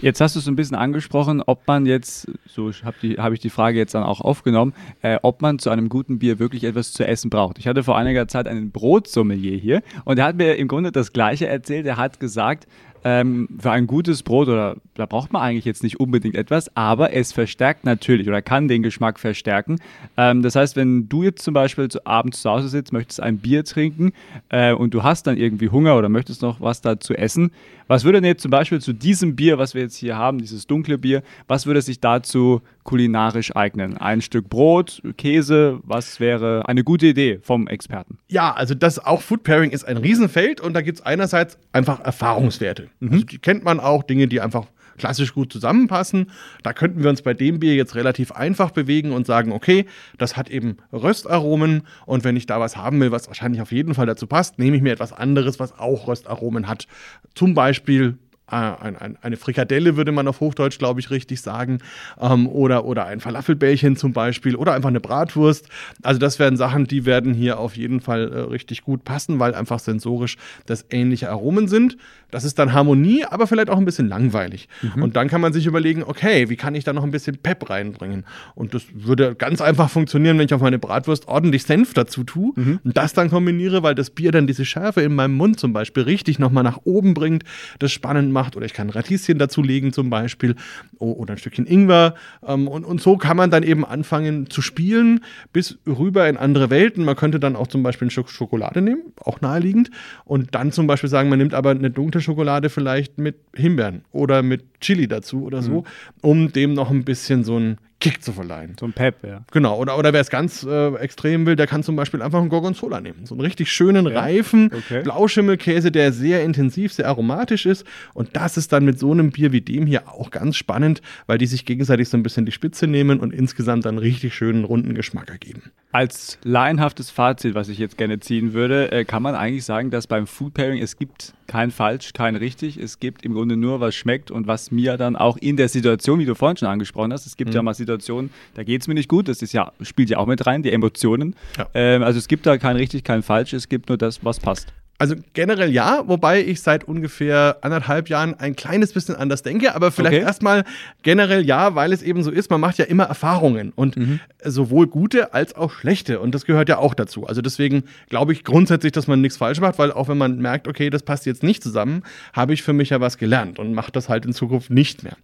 [SPEAKER 3] Jetzt hast du es ein bisschen angesprochen, ob man jetzt, so habe hab ich die Frage jetzt dann auch aufgenommen, äh, ob man zu einem guten Bier wirklich etwas zu essen braucht. Ich hatte vor einiger Zeit einen Brotsommelier hier und er hat mir im Grunde das Gleiche erzählt. Er hat gesagt, ähm, für ein gutes Brot oder da braucht man eigentlich jetzt nicht unbedingt etwas, aber es verstärkt natürlich oder kann den Geschmack verstärken. Ähm, das heißt, wenn du jetzt zum Beispiel zu, abends zu Hause sitzt, möchtest ein Bier trinken äh, und du hast dann irgendwie Hunger oder möchtest noch was dazu essen, was würde denn jetzt zum Beispiel zu diesem Bier, was wir jetzt hier haben, dieses dunkle Bier, was würde sich dazu kulinarisch eignen? Ein Stück Brot, Käse, was wäre eine gute Idee vom Experten?
[SPEAKER 2] Ja, also das auch Food Pairing ist ein Riesenfeld und da gibt es einerseits einfach Erfahrungswerte. Mhm. Also die kennt man auch, Dinge, die einfach klassisch gut zusammenpassen. Da könnten wir uns bei dem Bier jetzt relativ einfach bewegen und sagen, okay, das hat eben Röstaromen und wenn ich da was haben will, was wahrscheinlich auf jeden Fall dazu passt, nehme ich mir etwas anderes, was auch Röstaromen hat. Zum Beispiel eine Frikadelle, würde man auf Hochdeutsch, glaube ich, richtig sagen, ähm, oder, oder ein Falafelbällchen zum Beispiel oder einfach eine Bratwurst. Also das wären Sachen, die werden hier auf jeden Fall äh, richtig gut passen, weil einfach sensorisch das ähnliche Aromen sind. Das ist dann Harmonie, aber vielleicht auch ein bisschen langweilig. Mhm. Und dann kann man sich überlegen, okay, wie kann ich da noch ein bisschen Pep reinbringen? Und das würde ganz einfach funktionieren, wenn ich auf meine Bratwurst ordentlich Senf dazu tue mhm. und das dann kombiniere, weil das Bier dann diese Schärfe in meinem Mund zum Beispiel richtig nochmal nach oben bringt, das spannend macht. Oder ich kann Radieschen dazulegen zum Beispiel oder ein Stückchen Ingwer. Ähm, und, und so kann man dann eben anfangen zu spielen bis rüber in andere Welten. Man könnte dann auch zum Beispiel ein Stück Schokolade nehmen, auch naheliegend. Und dann zum Beispiel sagen, man nimmt aber eine dunkle dunkle Schokolade vielleicht mit Himbeeren oder mit Chili dazu oder so, mhm. um dem noch ein bisschen so ein Kick zu verleihen.
[SPEAKER 3] So ein Pep, ja.
[SPEAKER 2] Genau, oder, oder wer es ganz äh, extrem will, der kann zum Beispiel einfach einen Gorgonzola nehmen. So einen richtig schönen, ja. reifen okay. Blauschimmelkäse, der sehr intensiv, sehr aromatisch ist. Und das ist dann mit so einem Bier wie dem hier auch ganz spannend, weil die sich gegenseitig so ein bisschen die Spitze nehmen und insgesamt dann richtig schönen, runden Geschmack ergeben.
[SPEAKER 3] Als laienhaftes Fazit, was ich jetzt gerne ziehen würde, äh, kann man eigentlich sagen, dass beim Food Pairing es gibt kein falsch, kein richtig. Es gibt im Grunde nur, was schmeckt und was mir dann auch in der Situation, wie du vorhin schon angesprochen hast, es gibt mhm. ja mal Situationen, da geht es mir nicht gut. Das ist ja, spielt ja auch mit rein, die Emotionen. Ja. Ähm, also es gibt da kein richtig, kein falsch, es gibt nur das, was passt.
[SPEAKER 2] Also generell ja, wobei ich seit ungefähr anderthalb Jahren ein kleines bisschen anders denke, aber vielleicht okay. erstmal generell ja, weil es eben so ist, man macht ja immer Erfahrungen und mhm. sowohl gute als auch schlechte und das gehört ja auch dazu. Also deswegen glaube ich grundsätzlich, dass man nichts falsch macht, weil auch wenn man merkt, okay, das passt jetzt nicht zusammen, habe ich für mich ja was gelernt und mache das halt in Zukunft nicht mehr.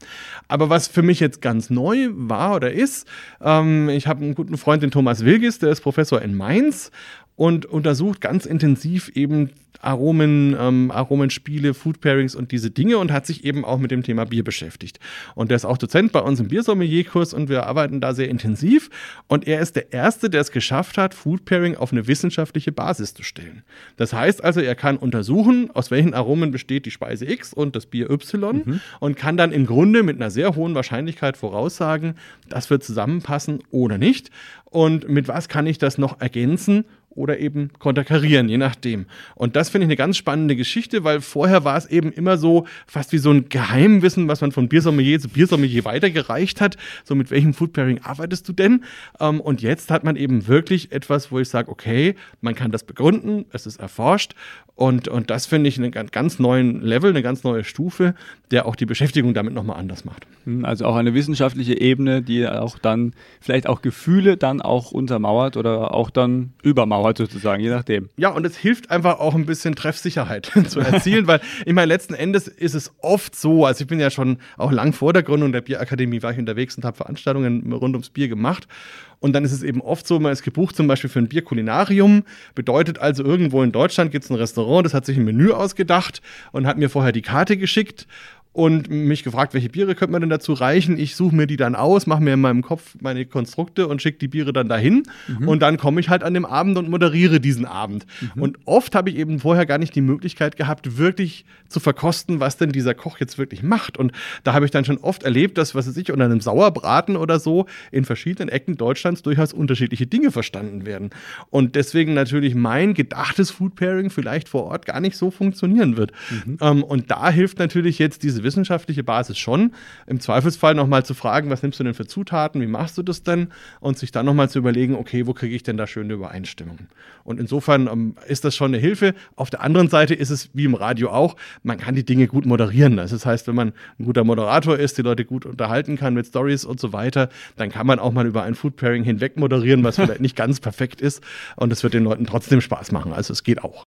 [SPEAKER 2] Aber was für mich jetzt ganz neu war oder ist, ähm, ich habe einen guten Freund, den Thomas Wilgis, der ist Professor in Mainz und untersucht ganz intensiv eben Aromen, ähm, Aromenspiele, Food Pairings und diese Dinge und hat sich eben auch mit dem Thema Bier beschäftigt. Und der ist auch Dozent bei uns im Biersommelier-Kurs und wir arbeiten da sehr intensiv. Und er ist der Erste, der es geschafft hat, Food Pairing auf eine wissenschaftliche Basis zu stellen. Das heißt also, er kann untersuchen, aus welchen Aromen besteht die Speise X und das Bier Y mhm. und kann dann im Grunde mit einer sehr hohen Wahrscheinlichkeit voraussagen, das wird zusammenpassen oder nicht. Und mit was kann ich das noch ergänzen oder eben konterkarieren, je nachdem. Und das finde ich eine ganz spannende Geschichte, weil vorher war es eben immer so fast wie so ein Geheimwissen, was man von Biersommelier zu Biersommelier weitergereicht hat. So mit welchem Food Pairing arbeitest du denn? Ähm, und jetzt hat man eben wirklich etwas, wo ich sage, okay, man kann das begründen, es ist erforscht und, und das finde ich einen ganz neuen Level, eine ganz neue Stufe, der auch die Beschäftigung damit nochmal anders macht.
[SPEAKER 3] Hm, also auch eine wissenschaftliche Ebene, die auch dann vielleicht auch Gefühle dann auch untermauert oder auch dann übermauert sozusagen, je nachdem.
[SPEAKER 2] Ja, und es hilft einfach auch ein bisschen Treffsicherheit [LAUGHS] zu erzielen, weil ich meine, letzten Endes ist es oft so, also ich bin ja schon auch lang vor der Gründung der Bierakademie war ich unterwegs und habe Veranstaltungen rund ums Bier gemacht und dann ist es eben oft so, man ist gebucht zum Beispiel für ein Bierkulinarium. Bedeutet also, irgendwo in Deutschland gibt es ein Restaurant, das hat sich ein Menü ausgedacht und hat mir vorher die Karte geschickt und mich gefragt, welche Biere könnte man denn dazu reichen. Ich suche mir die dann aus, mache mir in meinem Kopf meine Konstrukte und schicke die Biere dann dahin. Mhm. Und dann komme ich halt an dem Abend und moderiere diesen Abend. Mhm. Und oft habe ich eben vorher gar nicht die Möglichkeit gehabt, wirklich zu verkosten, was denn dieser Koch jetzt wirklich macht. Und da habe ich dann schon oft erlebt, dass, was weiß ich, unter einem Sauerbraten oder so in verschiedenen Ecken Deutschlands durchaus unterschiedliche Dinge verstanden werden. Und deswegen natürlich mein gedachtes Food Pairing vielleicht vor Ort gar nicht so funktionieren wird. Mhm. Ähm, und da hilft natürlich jetzt diese wissenschaftliche Basis schon. Im Zweifelsfall nochmal zu fragen, was nimmst du denn für Zutaten, wie machst du das denn? Und sich dann nochmal zu überlegen, okay, wo kriege ich denn da schöne Übereinstimmungen? Und insofern ähm, ist das schon eine Hilfe. Auf der anderen Seite ist es wie im Radio auch, man kann die Dinge gut moderieren. Das heißt, wenn man ein guter Moderator ist, die Leute gut unterhalten kann mit Stories und so weiter, dann kann man auch mal über ein Food Pairing hinweg moderieren, was vielleicht nicht ganz perfekt ist. Und es wird den Leuten trotzdem Spaß machen. Also es geht auch.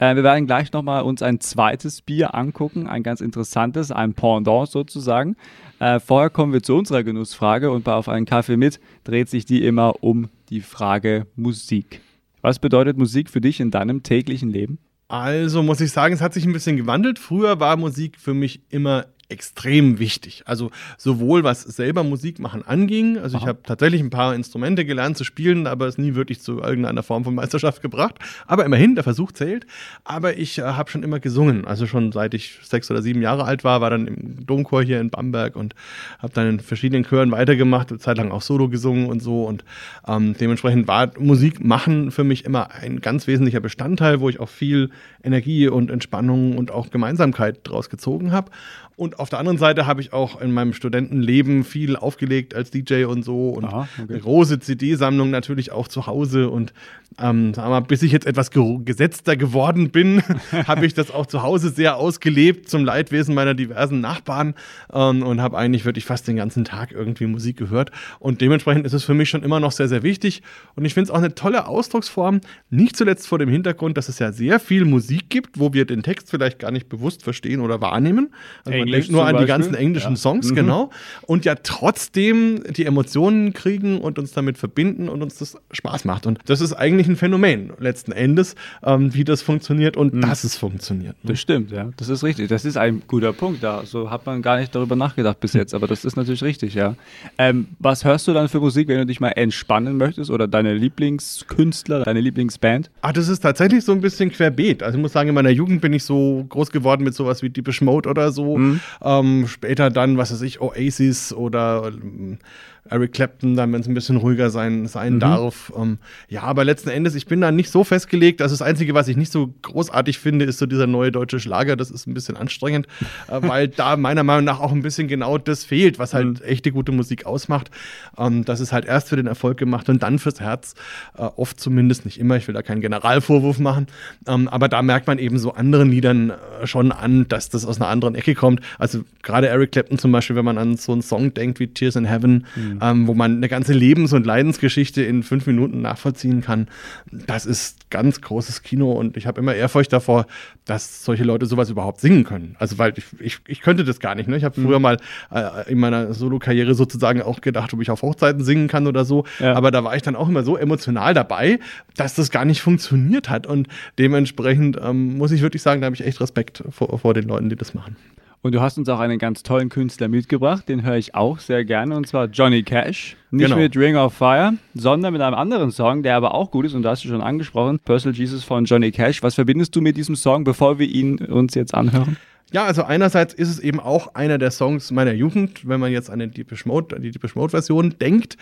[SPEAKER 3] Äh, wir werden gleich nochmal uns ein zweites Bier angucken, ein ganz interessantes, ein Pendant sozusagen. Äh, vorher kommen wir zu unserer Genussfrage und bei Auf einen Kaffee mit dreht sich die immer um die Frage Musik. Was bedeutet Musik für dich in deinem täglichen Leben?
[SPEAKER 2] Also muss ich sagen, es hat sich ein bisschen gewandelt. Früher war Musik für mich immer extrem wichtig. Also sowohl was selber Musik machen anging, also Aha. ich habe tatsächlich ein paar Instrumente gelernt zu spielen, aber es nie wirklich zu irgendeiner Form von Meisterschaft gebracht. Aber immerhin, der Versuch zählt. Aber ich äh, habe schon immer gesungen. Also schon seit ich sechs oder sieben Jahre alt war, war dann im Domchor hier in Bamberg und habe dann in verschiedenen Chören weitergemacht, eine Zeit lang auch Solo gesungen und so. Und ähm, dementsprechend war Musik machen für mich immer ein ganz wesentlicher Bestandteil, wo ich auch viel Energie und Entspannung und auch Gemeinsamkeit draus gezogen habe. Und auf der anderen Seite habe ich auch in meinem Studentenleben viel aufgelegt als DJ und so und Aha, okay. eine große CD-Sammlung natürlich auch zu Hause. Und ähm, sagen wir mal, bis ich jetzt etwas ge gesetzter geworden bin, [LAUGHS] habe ich das auch zu Hause sehr ausgelebt zum Leidwesen meiner diversen Nachbarn ähm, und habe eigentlich wirklich fast den ganzen Tag irgendwie Musik gehört. Und dementsprechend ist es für mich schon immer noch sehr, sehr wichtig. Und ich finde es auch eine tolle Ausdrucksform, nicht zuletzt vor dem Hintergrund, dass es ja sehr viel Musik gibt, wo wir den Text vielleicht gar nicht bewusst verstehen oder wahrnehmen. Also denkt nur an die ganzen englischen ja. Songs, mhm. genau. Und ja trotzdem die Emotionen kriegen und uns damit verbinden und uns das Spaß macht. Und das ist eigentlich ein Phänomen letzten Endes, ähm, wie das funktioniert und mhm. dass es funktioniert.
[SPEAKER 3] Ne? Das stimmt, ja. Das ist richtig. Das ist ein guter Punkt. Da so hat man gar nicht darüber nachgedacht bis jetzt, aber das ist natürlich richtig, ja. Ähm, was hörst du dann für Musik, wenn du dich mal entspannen möchtest oder deine Lieblingskünstler, deine Lieblingsband?
[SPEAKER 2] Ah, das ist tatsächlich so ein bisschen querbeet. Also ich muss sagen, in meiner Jugend bin ich so groß geworden mit sowas wie Deepish Mode oder so. Mhm. Ähm, später dann, was weiß ich, Oasis oder ähm, Eric Clapton, dann, wenn es ein bisschen ruhiger sein, sein mhm. darf. Ähm, ja, aber letzten Endes, ich bin da nicht so festgelegt. Also das Einzige, was ich nicht so großartig finde, ist so dieser neue deutsche Schlager. Das ist ein bisschen anstrengend, äh, weil da meiner Meinung nach auch ein bisschen genau das fehlt, was halt mhm. echte gute Musik ausmacht. Ähm, das ist halt erst für den Erfolg gemacht und dann fürs Herz. Äh, oft zumindest, nicht immer. Ich will da keinen Generalvorwurf machen. Ähm, aber da merkt man eben so anderen Liedern äh, schon an, dass das aus einer anderen Ecke kommt. Also gerade Eric Clapton zum Beispiel, wenn man an so einen Song denkt wie Tears in Heaven, mhm ähm, wo man eine ganze Lebens- und Leidensgeschichte in fünf Minuten nachvollziehen kann. Das ist ganz großes Kino und ich habe immer Ehrfurcht davor, dass solche Leute sowas überhaupt singen können. Also, weil ich, ich, ich könnte das gar nicht. Ne? Ich habe mhm. früher mal äh, in meiner Solo-Karriere sozusagen auch gedacht, ob ich auf Hochzeiten singen kann oder so. Ja. Aber da war ich dann auch immer so emotional dabei, dass das gar nicht funktioniert hat. Und dementsprechend ähm, muss ich wirklich sagen, da habe ich echt Respekt vor, vor den Leuten, die das machen.
[SPEAKER 3] Und du hast uns auch einen ganz tollen Künstler mitgebracht, den höre ich auch sehr gerne, und zwar Johnny Cash. Nicht genau. mit Ring of Fire, sondern mit einem anderen Song, der aber auch gut ist, und da hast du schon angesprochen, Personal Jesus von Johnny Cash. Was verbindest du mit diesem Song, bevor wir ihn uns jetzt anhören?
[SPEAKER 2] Ja, also einerseits ist es eben auch einer der Songs meiner Jugend, wenn man jetzt an den Deepish Mode, die Deepish Mode Version denkt.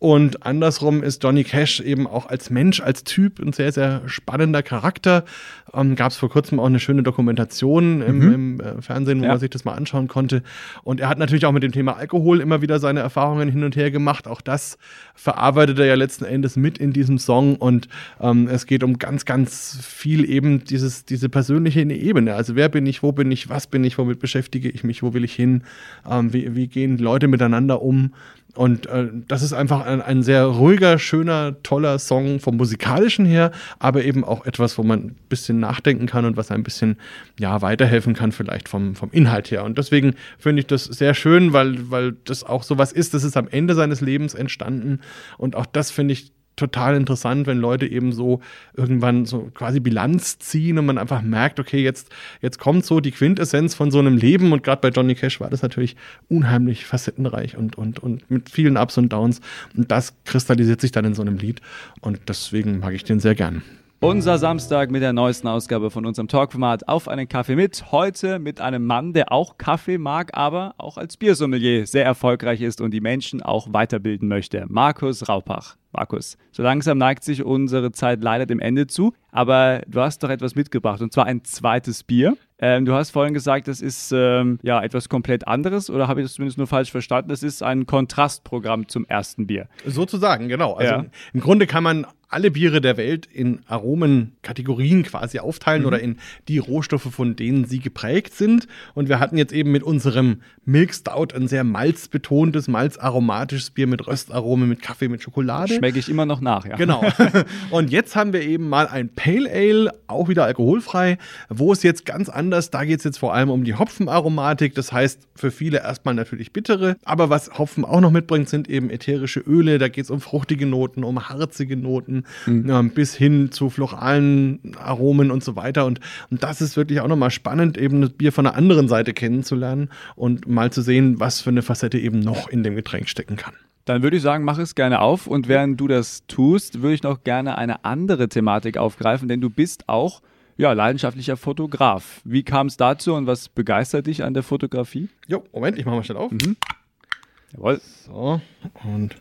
[SPEAKER 2] Und andersrum ist Johnny Cash eben auch als Mensch, als Typ ein sehr, sehr spannender Charakter. Ähm, Gab es vor kurzem auch eine schöne Dokumentation im, mhm. im äh, Fernsehen, wo ja. man sich das mal anschauen konnte. Und er hat natürlich auch mit dem Thema Alkohol immer wieder seine Erfahrungen hin und her gemacht. Auch das verarbeitet er ja letzten Endes mit in diesem Song. Und ähm, es geht um ganz, ganz viel eben dieses, diese persönliche Ebene. Also wer bin ich, wo bin ich, was bin ich, womit beschäftige ich mich, wo will ich hin, ähm, wie, wie, gehen Leute miteinander um. Und äh, das ist einfach ein, ein, sehr ruhiger, schöner, toller Song vom musikalischen her, aber eben auch etwas, wo man ein bisschen nachdenken kann und was ein bisschen ja, weiterhelfen kann, vielleicht vom, vom Inhalt her. Und deswegen finde ich das sehr schön, weil, weil das auch sowas ist, das ist am Ende seines Lebens entstanden. Und auch das finde ich total interessant, wenn Leute eben so irgendwann so quasi Bilanz ziehen und man einfach merkt, okay, jetzt, jetzt kommt so die Quintessenz von so einem Leben. Und gerade bei Johnny Cash war das natürlich unheimlich facettenreich und, und, und mit vielen Ups und Downs. Und das kristallisiert sich dann in so einem Lied. Und deswegen mag ich den sehr gern.
[SPEAKER 3] Unser Samstag mit der neuesten Ausgabe von unserem Talkformat auf einen Kaffee mit. Heute mit einem Mann, der auch Kaffee mag, aber auch als Biersommelier sehr erfolgreich ist und die Menschen auch weiterbilden möchte. Markus Raupach. Markus, so langsam neigt sich unsere Zeit leider dem Ende zu, aber du hast doch etwas mitgebracht und zwar ein zweites Bier. Ähm, du hast vorhin gesagt, das ist ähm, ja etwas komplett anderes oder habe ich das zumindest nur falsch verstanden? Das ist ein Kontrastprogramm zum ersten Bier.
[SPEAKER 2] Sozusagen, genau. Also
[SPEAKER 3] Ja.
[SPEAKER 2] im Grunde kann man alle Biere der Welt in Aromenkategorien quasi aufteilen
[SPEAKER 3] Mhm.
[SPEAKER 2] oder in die Rohstoffe, von denen sie geprägt sind. Und wir hatten jetzt eben mit unserem Milk Stout ein sehr malzbetontes, malzaromatisches Bier mit Röstaromen, mit Kaffee, mit Schokolade.
[SPEAKER 3] Schmecke ich immer noch nach, ja.
[SPEAKER 2] Genau. [LAUGHS] Und jetzt haben wir eben mal ein Pale Ale, auch wieder alkoholfrei, wo es jetzt ganz anders, da geht es jetzt vor allem um die Hopfenaromatik. Das heißt, für viele erstmal natürlich bittere. Aber was Hopfen auch noch mitbringt, sind eben ätherische Öle. Da geht es um fruchtige Noten, um harzige Noten, ja, bis hin zu floralen Aromen und so weiter. Und, und das ist wirklich auch nochmal spannend, eben das Bier von der anderen Seite kennenzulernen und mal zu sehen, was für eine Facette eben noch in dem Getränk stecken kann.
[SPEAKER 3] Dann würde ich sagen, mach es gerne auf. Und während du das tust, würde ich noch gerne eine andere Thematik aufgreifen, denn du bist auch ja, leidenschaftlicher Fotograf. Wie kam es dazu und was begeistert dich an der Fotografie?
[SPEAKER 2] Jo, Moment, ich mache mal schnell auf.
[SPEAKER 3] Jawohl.
[SPEAKER 2] So, und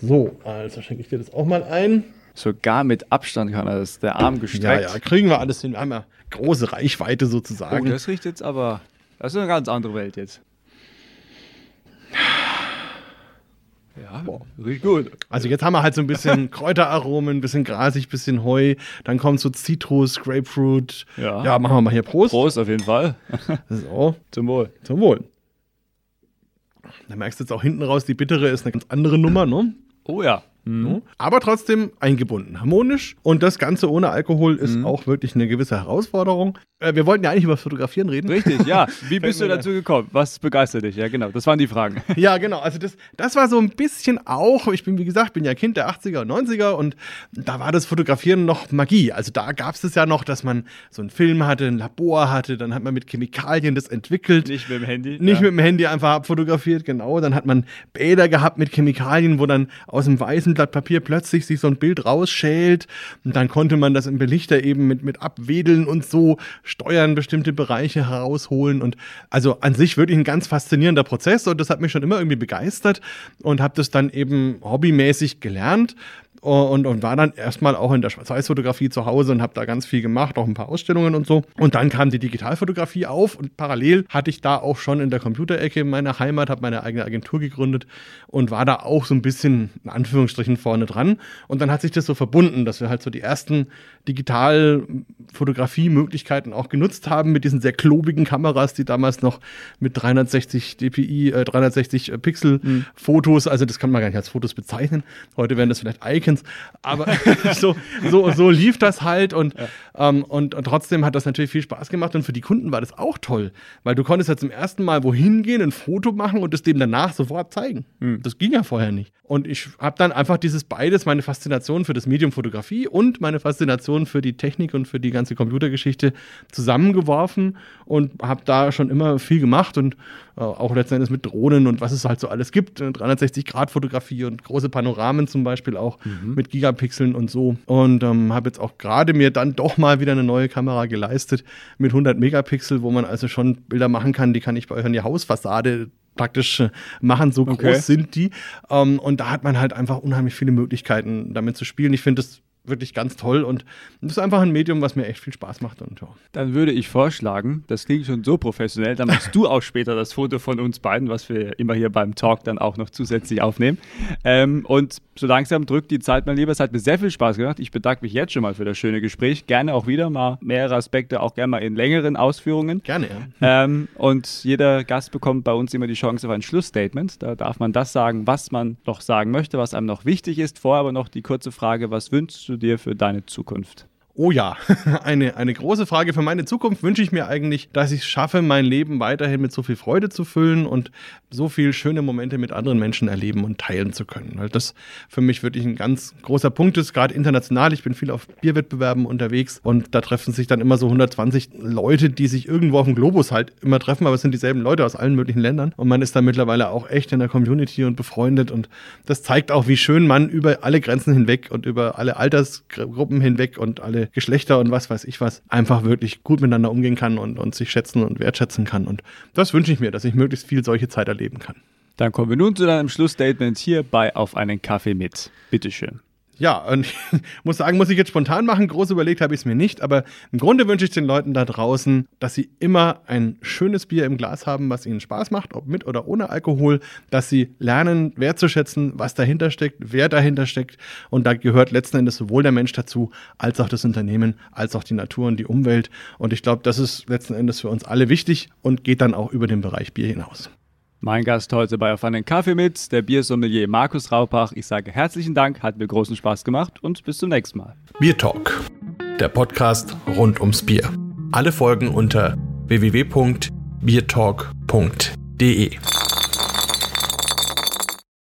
[SPEAKER 2] so, also schenke ich dir das auch mal ein.
[SPEAKER 3] Sogar mit Abstand kann er das, der Arm
[SPEAKER 2] Ja,
[SPEAKER 3] gestreckt.
[SPEAKER 2] ja, kriegen wir alles hin. Wir haben ja große Reichweite
[SPEAKER 3] Oh,
[SPEAKER 2] sozusagen.
[SPEAKER 3] das riecht jetzt aber. Das ist eine ganz andere Welt jetzt. Ja, riecht gut.
[SPEAKER 2] also jetzt haben wir halt so ein bisschen [LAUGHS] Kräuteraromen, ein bisschen grasig, ein bisschen Heu. Dann kommt so Zitrus, Grapefruit.
[SPEAKER 3] Ja.
[SPEAKER 2] ja, machen wir mal hier Prost.
[SPEAKER 3] Prost auf jeden Fall. [LAUGHS]
[SPEAKER 2] So,
[SPEAKER 3] Zum Wohl.
[SPEAKER 2] zum Wohl. Da merkst du jetzt auch hinten raus, die bittere ist eine ganz andere Nummer, ne?
[SPEAKER 3] Oh ja.
[SPEAKER 2] So. Aber trotzdem eingebunden, harmonisch. Und das Ganze ohne Alkohol ist auch wirklich eine gewisse Herausforderung. Äh, wir wollten ja eigentlich über Fotografieren reden.
[SPEAKER 3] Richtig, ja. [LAUGHS] Wie bist du dazu gekommen? Was begeistert dich? Ja, genau. Das waren die Fragen. [LAUGHS]
[SPEAKER 2] Ja, genau. Also das, das war so ein bisschen auch, ich bin, wie gesagt, bin ja Kind der 80er und 90er und da war das Fotografieren noch Magie. Also da gab es es ja noch, dass man so einen Film hatte, ein Labor hatte, dann hat man mit Chemikalien das entwickelt.
[SPEAKER 3] Nicht mit dem Handy.
[SPEAKER 2] Nicht
[SPEAKER 3] ja.
[SPEAKER 2] mit dem Handy einfach abfotografiert, genau. Dann hat man Bäder gehabt mit Chemikalien, wo dann aus dem weißen Blatt Papier plötzlich sich so ein Bild rausschält. Und dann konnte man das im Belichter eben mit, mit abwedeln und so steuern, bestimmte Bereiche herausholen. Und also an sich wirklich ein ganz faszinierender Prozess. Und das hat mich schon immer irgendwie begeistert und habe das dann eben hobbymäßig gelernt. Und, und war dann erstmal auch in der Schwarz-Weiß-Fotografie zu Hause und habe da ganz viel gemacht, auch ein paar Ausstellungen und so. Und dann kam die Digitalfotografie auf und parallel hatte ich da auch schon in der Computerecke in meiner Heimat, habe meine eigene Agentur gegründet und war da auch so ein bisschen in Anführungsstrichen vorne dran. Und dann hat sich das so verbunden, dass wir halt so die ersten Digitalfotografie-Möglichkeiten auch genutzt haben mit diesen sehr klobigen Kameras, die damals noch mit 360 dpi, äh, 360 Pixel Fotos, also das kann man gar nicht als Fotos bezeichnen. Heute wären das vielleicht Icons, aber [LAUGHS] so, so, so lief das halt und, ähm, und, und trotzdem hat das natürlich viel Spaß gemacht und für die Kunden war das auch toll, weil du konntest ja zum ersten Mal wohin gehen, ein Foto machen und es dem danach sofort zeigen. Das ging ja vorher nicht. Und ich habe dann einfach dieses beides, meine Faszination für das Medium Fotografie und meine Faszination für die Technik und für die ganze Computergeschichte zusammengeworfen und habe da schon immer viel gemacht und äh, auch letzten Endes mit Drohnen und was es halt so alles gibt. 360-Grad-Fotografie und große Panoramen zum Beispiel auch mit Gigapixeln und so. Und ähm, habe jetzt auch gerade mir dann doch mal wieder eine neue Kamera geleistet mit 100 Megapixel, wo man also schon Bilder machen kann, die kann ich bei euch an die Hausfassade praktisch äh, machen, so
[SPEAKER 3] Okay.
[SPEAKER 2] groß sind die. Ähm, und da hat man halt einfach unheimlich viele Möglichkeiten, damit zu spielen. Ich finde das wirklich ganz toll und das ist einfach ein Medium, was mir echt viel Spaß macht. Und ja.
[SPEAKER 3] Dann würde ich vorschlagen, das klingt schon so professionell, dann machst du auch später das Foto von uns beiden, was wir immer hier beim Talk dann auch noch zusätzlich aufnehmen. Ähm, und so langsam drückt die Zeit mal lieber. Es hat mir sehr viel Spaß gemacht. Ich bedanke mich jetzt schon mal für das schöne Gespräch. Gerne auch wieder mal mehrere Aspekte, auch gerne mal in längeren Ausführungen.
[SPEAKER 2] Gerne, ja.
[SPEAKER 3] Ähm, und jeder Gast bekommt bei uns immer die Chance auf ein Schlussstatement. Da darf man das sagen, was man noch sagen möchte, was einem noch wichtig ist. Vorher aber noch die kurze Frage, was wünschst du dir für deine Zukunft?
[SPEAKER 2] Oh ja, [LAUGHS] eine, eine große Frage für meine Zukunft wünsche ich mir eigentlich, dass ich es schaffe, mein Leben weiterhin mit so viel Freude zu füllen und so viel schöne Momente mit anderen Menschen erleben und teilen zu können. Weil das für mich wirklich ein ganz großer Punkt ist, gerade international. Ich bin viel auf Bierwettbewerben unterwegs und da treffen sich dann immer so 120 Leute, die sich irgendwo auf dem Globus halt immer treffen, aber es sind dieselben Leute aus allen möglichen Ländern und man ist da mittlerweile auch echt in der Community und befreundet und das zeigt auch, wie schön man über alle Grenzen hinweg und über alle Altersgruppen hinweg und alle Geschlechter und was weiß ich was einfach wirklich gut miteinander umgehen kann und, und sich schätzen und wertschätzen kann. Und das wünsche ich mir, dass ich möglichst viel solche Zeit erleben kann.
[SPEAKER 3] Dann kommen wir nun zu deinem Schlussstatement hier bei Auf einen Kaffee mit. Bitteschön.
[SPEAKER 2] Ja, und [LAUGHS] muss sagen, muss ich jetzt spontan machen. Groß überlegt habe ich es mir nicht, aber im Grunde wünsche ich den Leuten da draußen, dass sie immer ein schönes Bier im Glas haben, was ihnen Spaß macht, ob mit oder ohne Alkohol, dass sie lernen, wertzuschätzen, was dahinter steckt, wer dahinter steckt. Und da gehört letzten Endes sowohl der Mensch dazu, als auch das Unternehmen, als auch die Natur und die Umwelt. Und ich glaube, das ist letzten Endes für uns alle wichtig und geht dann auch über den Bereich Bier hinaus.
[SPEAKER 3] Mein Gast heute bei Auf einen Kaffee mit, der Biersommelier Markus Raupach. Ich sage herzlichen Dank, hat mir großen Spaß gemacht und bis zum nächsten Mal.
[SPEAKER 2] Bier Talk, der Podcast rund ums Bier. Alle Folgen unter www.biertalk.de.